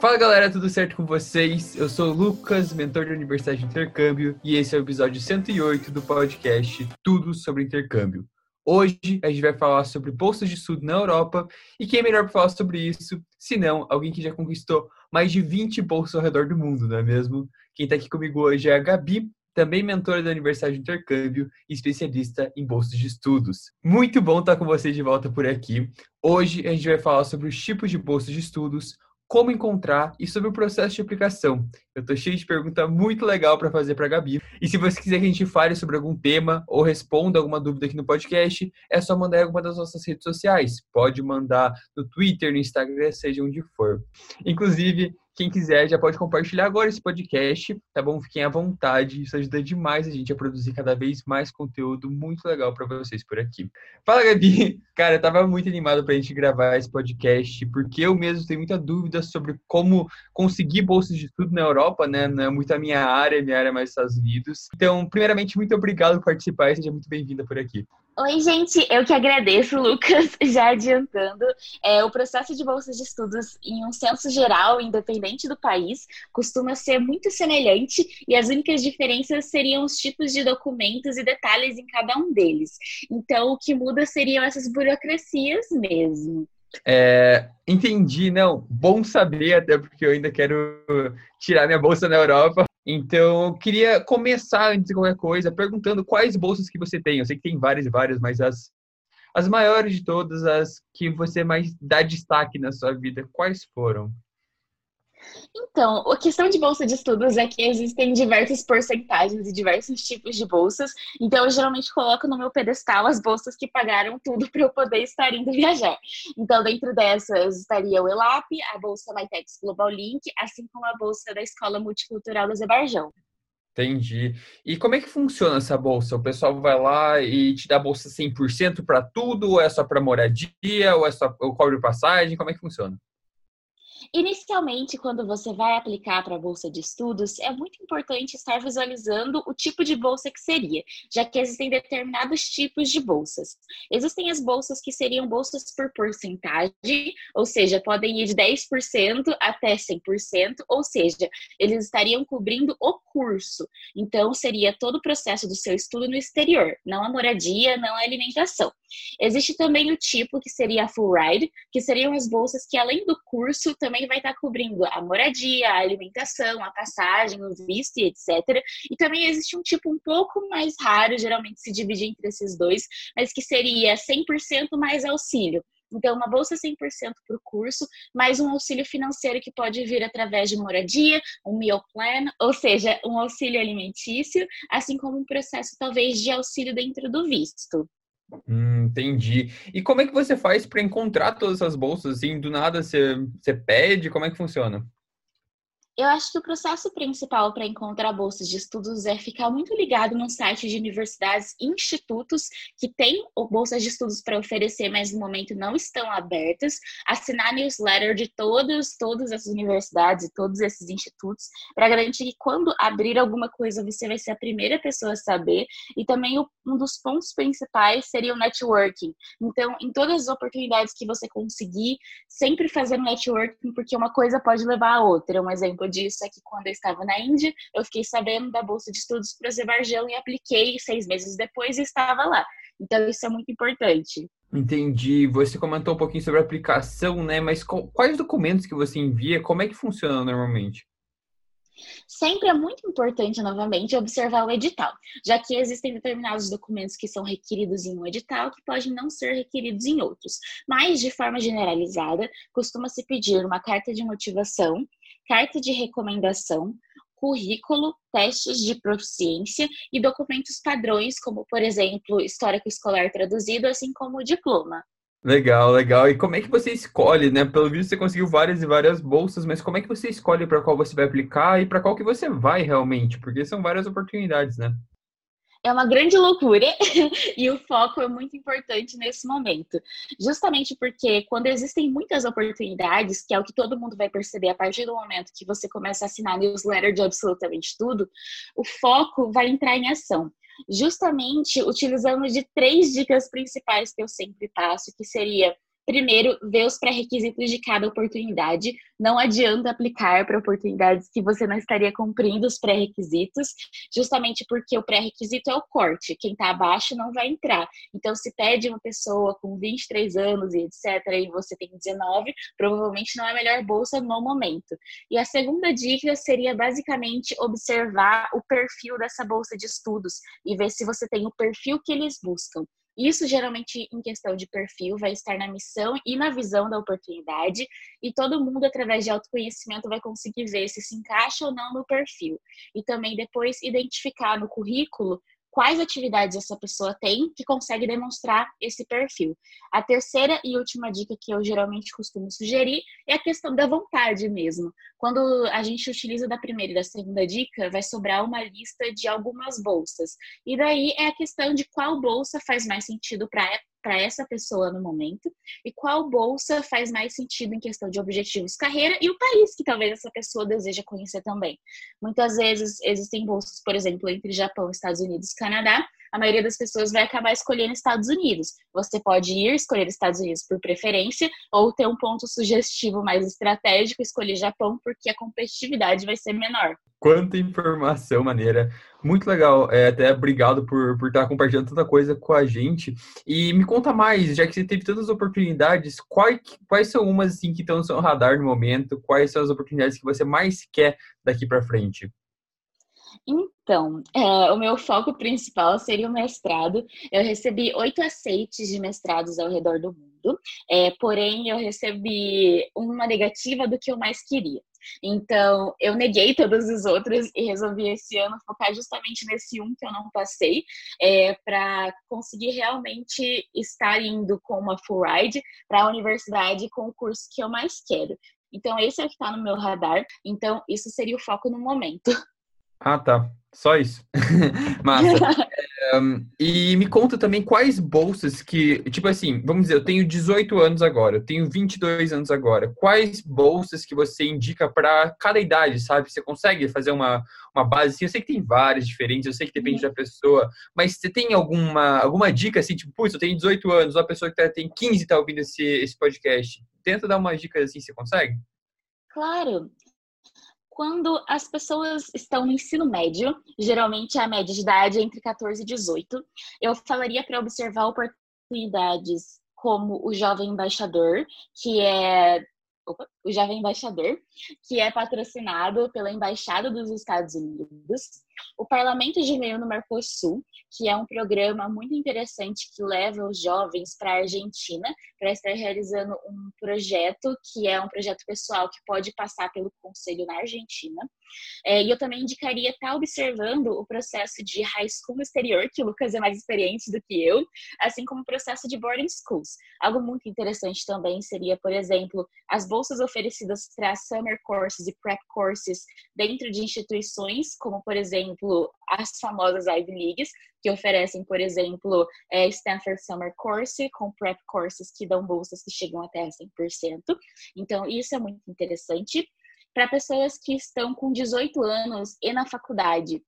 Fala galera, tudo certo com vocês? Eu sou o Lucas, mentor da Universidade de Intercâmbio, e esse é o episódio 108 do podcast Tudo sobre Intercâmbio. Hoje a gente vai falar sobre bolsas de estudo na Europa e quem é melhor para falar sobre isso, se não alguém que já conquistou mais de 20 bolsas ao redor do mundo, não é mesmo? Quem está aqui comigo hoje é a Gabi, também mentora da Universidade de Intercâmbio e especialista em bolsas de estudos. Muito bom estar com vocês de volta por aqui. Hoje a gente vai falar sobre os tipos de bolsas de estudos, como encontrar e sobre o processo de aplicação. Eu tô cheio de pergunta muito legal para fazer para a Gabi. E se você quiser que a gente fale sobre algum tema ou responda alguma dúvida aqui no podcast, é só mandar em alguma das nossas redes sociais. Pode mandar no Twitter, no Instagram, seja onde for. Inclusive, quem quiser já pode compartilhar agora esse podcast, tá bom? Fiquem à vontade, isso ajuda demais a gente a produzir cada vez mais conteúdo muito legal para vocês por aqui. Fala, Gabi! Cara, eu tava muito animado pra gente gravar esse podcast, porque eu mesmo tenho muita dúvida sobre como conseguir bolsas de estudo na Europa, né? Não é muito a minha área, minha área é mais Estados Unidos. Então, primeiramente, muito obrigado por participar e seja muito bem-vinda por aqui. Oi, gente, eu que agradeço, Lucas, já adiantando. É, o processo de bolsas de estudos, em um senso geral, independente do país, costuma ser muito semelhante e as únicas diferenças seriam os tipos de documentos e detalhes em cada um deles. Então, o que muda seriam essas burocracias mesmo. É, entendi, não. Bom saber, até porque eu ainda quero tirar minha bolsa na Europa. Então, eu queria começar, antes de qualquer coisa, perguntando quais bolsas que você tem. Eu sei que tem várias e várias, mas as, as maiores de todas, as que você mais dá destaque na sua vida, quais foram? Então, a questão de bolsa de estudos é que existem diversas porcentagens e diversos tipos de bolsas. Então, eu geralmente coloco no meu pedestal as bolsas que pagaram tudo para eu poder estar indo viajar. Então, dentro dessas estaria o ELAP, a bolsa Mytex Global Link, assim como a bolsa da Escola Multicultural do Azerbaijão. Entendi. E como é que funciona essa bolsa? O pessoal vai lá e te dá bolsa 100% para tudo? Ou é só para moradia? Ou é só o cobre passagem? Como é que funciona? Inicialmente, quando você vai aplicar para a bolsa de estudos, é muito importante estar visualizando o tipo de bolsa que seria, já que existem determinados tipos de bolsas. Existem as bolsas que seriam bolsas por porcentagem, ou seja, podem ir de 10% até 100%, ou seja, eles estariam cobrindo o curso. Então, seria todo o processo do seu estudo no exterior, não a moradia, não a alimentação. Existe também o tipo que seria a full ride, que seriam as bolsas que além do curso também vai estar cobrindo a moradia, a alimentação, a passagem, o visto etc. E também existe um tipo um pouco mais raro, geralmente se divide entre esses dois, mas que seria 100% mais auxílio. Então, uma bolsa 100% para o curso, mais um auxílio financeiro que pode vir através de moradia, um meal plan, ou seja, um auxílio alimentício, assim como um processo talvez de auxílio dentro do visto. Hum, entendi. E como é que você faz para encontrar todas essas bolsas? Assim, do nada você, você pede? Como é que funciona? Eu acho que o processo principal para encontrar bolsas de estudos é ficar muito ligado no site de universidades e institutos que têm bolsas de estudos para oferecer, mas no momento não estão abertas, assinar newsletter de todos, todas essas universidades e todos esses institutos, para garantir que quando abrir alguma coisa você vai ser a primeira pessoa a saber. E também um dos pontos principais seria o networking. Então, em todas as oportunidades que você conseguir, sempre fazer networking, porque uma coisa pode levar a outra. Um exemplo disso é que quando eu estava na Índia, eu fiquei sabendo da bolsa de estudos para o Azerbaijão e apliquei seis meses depois e estava lá. Então isso é muito importante. Entendi. Você comentou um pouquinho sobre a aplicação, né? Mas quais documentos que você envia? Como é que funciona normalmente? Sempre é muito importante, novamente, observar o edital, já que existem determinados documentos que são requeridos em um edital que podem não ser requeridos em outros. Mas, de forma generalizada, costuma-se pedir uma carta de motivação, carta de recomendação, currículo, testes de proficiência e documentos padrões, como, por exemplo, histórico escolar traduzido, assim como o diploma. Legal, legal. E como é que você escolhe, né? Pelo visto você conseguiu várias e várias bolsas, mas como é que você escolhe para qual você vai aplicar e para qual que você vai realmente? Porque são várias oportunidades, né? É uma grande loucura e o foco é muito importante nesse momento. Justamente porque quando existem muitas oportunidades, que é o que todo mundo vai perceber a partir do momento que você começa a assinar newsletter de absolutamente tudo, o foco vai entrar em ação. Justamente utilizando de três dicas principais que eu sempre passo, que seria Primeiro, ver os pré-requisitos de cada oportunidade. Não adianta aplicar para oportunidades que você não estaria cumprindo os pré-requisitos, justamente porque o pré-requisito é o corte. Quem está abaixo não vai entrar. Então, se pede uma pessoa com 23 anos e etc., e você tem 19, provavelmente não é a melhor bolsa no momento. E a segunda dica seria basicamente observar o perfil dessa bolsa de estudos e ver se você tem o perfil que eles buscam. Isso geralmente em questão de perfil vai estar na missão e na visão da oportunidade, e todo mundo através de autoconhecimento vai conseguir ver se se encaixa ou não no perfil. E também depois identificar no currículo quais atividades essa pessoa tem que consegue demonstrar esse perfil. A terceira e última dica que eu geralmente costumo sugerir é a questão da vontade mesmo. Quando a gente utiliza da primeira e da segunda dica, vai sobrar uma lista de algumas bolsas. E daí é a questão de qual bolsa faz mais sentido para para essa pessoa no momento e qual bolsa faz mais sentido em questão de objetivos carreira e o país que talvez essa pessoa deseja conhecer também. Muitas vezes existem bolsas, por exemplo, entre Japão, Estados Unidos Canadá, a maioria das pessoas vai acabar escolhendo Estados Unidos. Você pode ir escolher Estados Unidos por preferência ou ter um ponto sugestivo mais estratégico, escolher Japão, porque a competitividade vai ser menor. Quanta informação maneira. Muito legal. É, até obrigado por, por estar compartilhando tanta coisa com a gente. E me conta mais, já que você teve tantas oportunidades, quais, quais são umas assim, que estão no seu radar no momento? Quais são as oportunidades que você mais quer daqui para frente? Então, é, o meu foco principal seria o mestrado. Eu recebi oito aceites de mestrados ao redor do mundo, é, porém eu recebi uma negativa do que eu mais queria. Então, eu neguei todos os outros e resolvi esse ano focar justamente nesse um que eu não passei, é, para conseguir realmente estar indo com uma full ride para a universidade com o curso que eu mais quero. Então, esse é o que está no meu radar. Então, isso seria o foco no momento. Ah, tá. Só isso. Massa. um, e me conta também quais bolsas que, tipo assim, vamos dizer, eu tenho 18 anos agora, eu tenho 22 anos agora. Quais bolsas que você indica para cada idade, sabe? Você consegue fazer uma, uma base assim? Eu sei que tem várias diferentes, eu sei que depende uhum. da pessoa, mas você tem alguma, alguma dica assim, tipo, putz, eu tenho 18 anos, uma pessoa que tá, tem 15 tá ouvindo esse, esse podcast. Tenta dar umas dicas assim, você consegue? Claro quando as pessoas estão no ensino médio, geralmente a média de idade é entre 14 e 18, eu falaria para observar oportunidades como o jovem embaixador, que é opa, o jovem embaixador, que é patrocinado pela embaixada dos Estados Unidos, o Parlamento de Meio no Mercosul, que é um programa muito interessante que leva os jovens para a Argentina para estar realizando um projeto que é um projeto pessoal que pode passar pelo conselho na Argentina. É, e eu também indicaria estar observando o processo de high school no exterior, que o Lucas é mais experiente do que eu, assim como o processo de boarding schools. Algo muito interessante também seria, por exemplo, as bolsas oferecidas para summer courses e prep courses dentro de instituições, como, por exemplo, as famosas Ivy Leagues, que oferecem, por exemplo, é, Stanford Summer Course, com prep courses que dão bolsas que chegam até 100%. Então, isso é muito interessante para pessoas que estão com 18 anos e na faculdade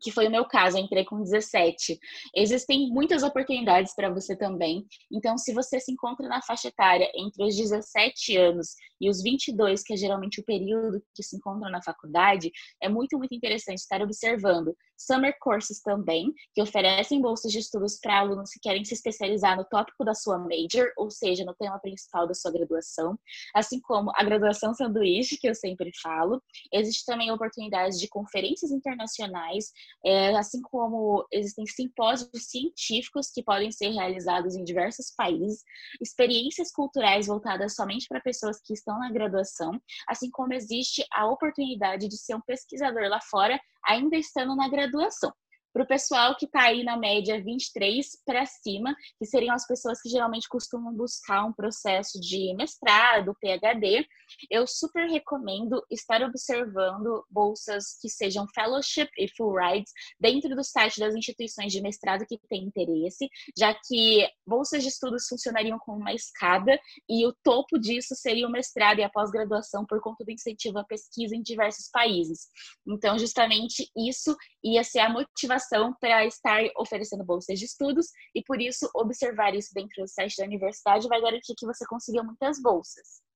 que foi o meu caso, eu entrei com 17. Existem muitas oportunidades para você também. Então, se você se encontra na faixa etária entre os 17 anos e os 22, que é geralmente o período que se encontra na faculdade, é muito, muito interessante estar observando summer courses também, que oferecem bolsas de estudos para alunos que querem se especializar no tópico da sua major, ou seja, no tema principal da sua graduação, assim como a graduação sanduíche, que eu sempre falo. Existe também oportunidades de conferências internacionais, é, assim como existem simpósios científicos que podem ser realizados em diversos países, experiências culturais voltadas somente para pessoas que estão na graduação, assim como existe a oportunidade de ser um pesquisador lá fora, ainda estando na graduação para o pessoal que está aí na média 23 para cima, que seriam as pessoas que geralmente costumam buscar um processo de mestrado, PhD, eu super recomendo estar observando bolsas que sejam fellowship e full rides dentro do site das instituições de mestrado que têm interesse, já que bolsas de estudos funcionariam como uma escada e o topo disso seria o mestrado e a pós-graduação por conta do incentivo à pesquisa em diversos países. Então, justamente isso ia ser a motivação para estar oferecendo bolsas de estudos e por isso observar isso dentro do site da universidade vai garantir que você consiga muitas bolsas.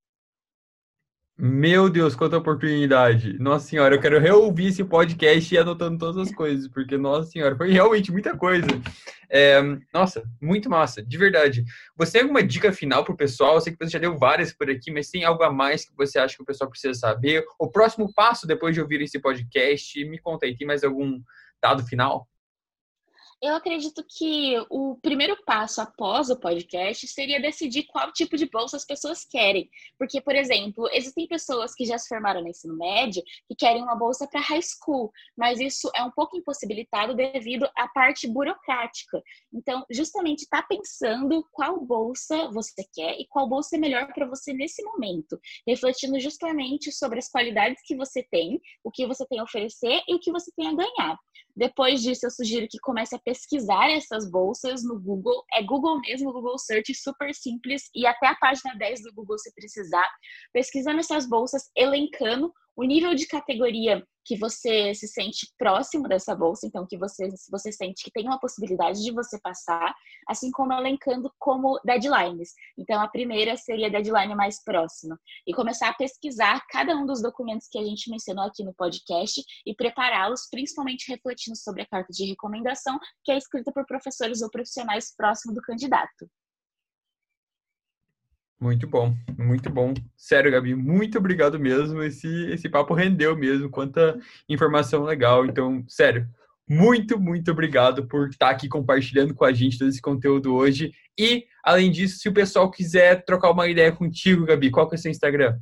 Meu Deus, quanta oportunidade. Nossa senhora, eu quero reouvir esse podcast e anotando todas as coisas, porque, nossa senhora, foi realmente muita coisa. É, nossa, muito massa, de verdade. Você tem alguma dica final para o pessoal? Eu sei que você já deu várias por aqui, mas tem algo a mais que você acha que o pessoal precisa saber? O próximo passo depois de ouvir esse podcast, me conta aí, tem mais algum dado final? Eu acredito que o primeiro passo após o podcast seria decidir qual tipo de bolsa as pessoas querem. Porque, por exemplo, existem pessoas que já se formaram no ensino médio que querem uma bolsa para high school, mas isso é um pouco impossibilitado devido à parte burocrática. Então, justamente está pensando qual bolsa você quer e qual bolsa é melhor para você nesse momento, refletindo justamente sobre as qualidades que você tem, o que você tem a oferecer e o que você tem a ganhar. Depois disso, eu sugiro que comece a pesquisar essas bolsas no Google. É Google mesmo, Google Search, super simples. E até a página 10 do Google, se precisar. Pesquisando essas bolsas, elencando o nível de categoria que você se sente próximo dessa bolsa, então que você, você sente que tem uma possibilidade de você passar, assim como elencando como deadlines. Então a primeira seria a deadline mais próxima e começar a pesquisar cada um dos documentos que a gente mencionou aqui no podcast e prepará-los, principalmente refletindo sobre a carta de recomendação que é escrita por professores ou profissionais próximos do candidato. Muito bom, muito bom. Sério, Gabi, muito obrigado mesmo. Esse, esse papo rendeu mesmo, quanta informação legal. Então, sério, muito, muito obrigado por estar aqui compartilhando com a gente todo esse conteúdo hoje. E, além disso, se o pessoal quiser trocar uma ideia contigo, Gabi, qual que é o seu Instagram?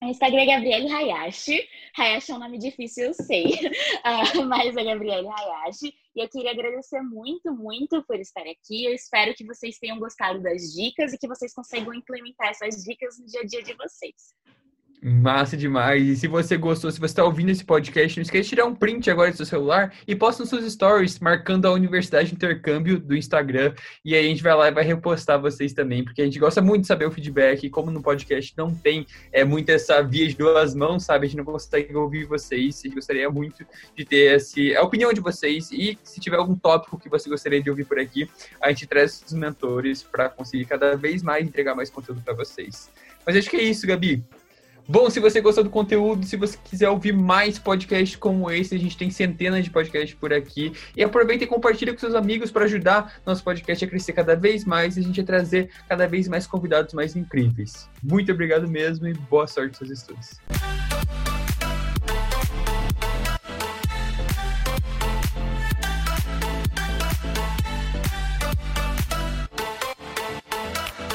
O Instagram é Gabriele Hayashi. Hayashi é um nome difícil, eu sei, uh, mas é Gabriele Hayashi. E eu queria agradecer muito, muito por estar aqui. Eu espero que vocês tenham gostado das dicas e que vocês consigam implementar essas dicas no dia a dia de vocês. Massa demais. E se você gostou, se você está ouvindo esse podcast, não esqueça de tirar um print agora do seu celular e posta nos seus stories, marcando a Universidade de Intercâmbio do Instagram. E aí a gente vai lá e vai repostar vocês também, porque a gente gosta muito de saber o feedback. E como no podcast não tem é, muito essa via de duas mãos, sabe? A gente não consegue ouvir vocês. A gente gostaria muito de ter esse, a opinião de vocês. E se tiver algum tópico que você gostaria de ouvir por aqui, a gente traz os mentores para conseguir cada vez mais entregar mais conteúdo para vocês. Mas acho que é isso, Gabi. Bom, se você gostou do conteúdo, se você quiser ouvir mais podcasts como esse, a gente tem centenas de podcasts por aqui. E aproveita e compartilha com seus amigos para ajudar nosso podcast a crescer cada vez mais e a gente a trazer cada vez mais convidados mais incríveis. Muito obrigado mesmo e boa sorte nos seus estudos.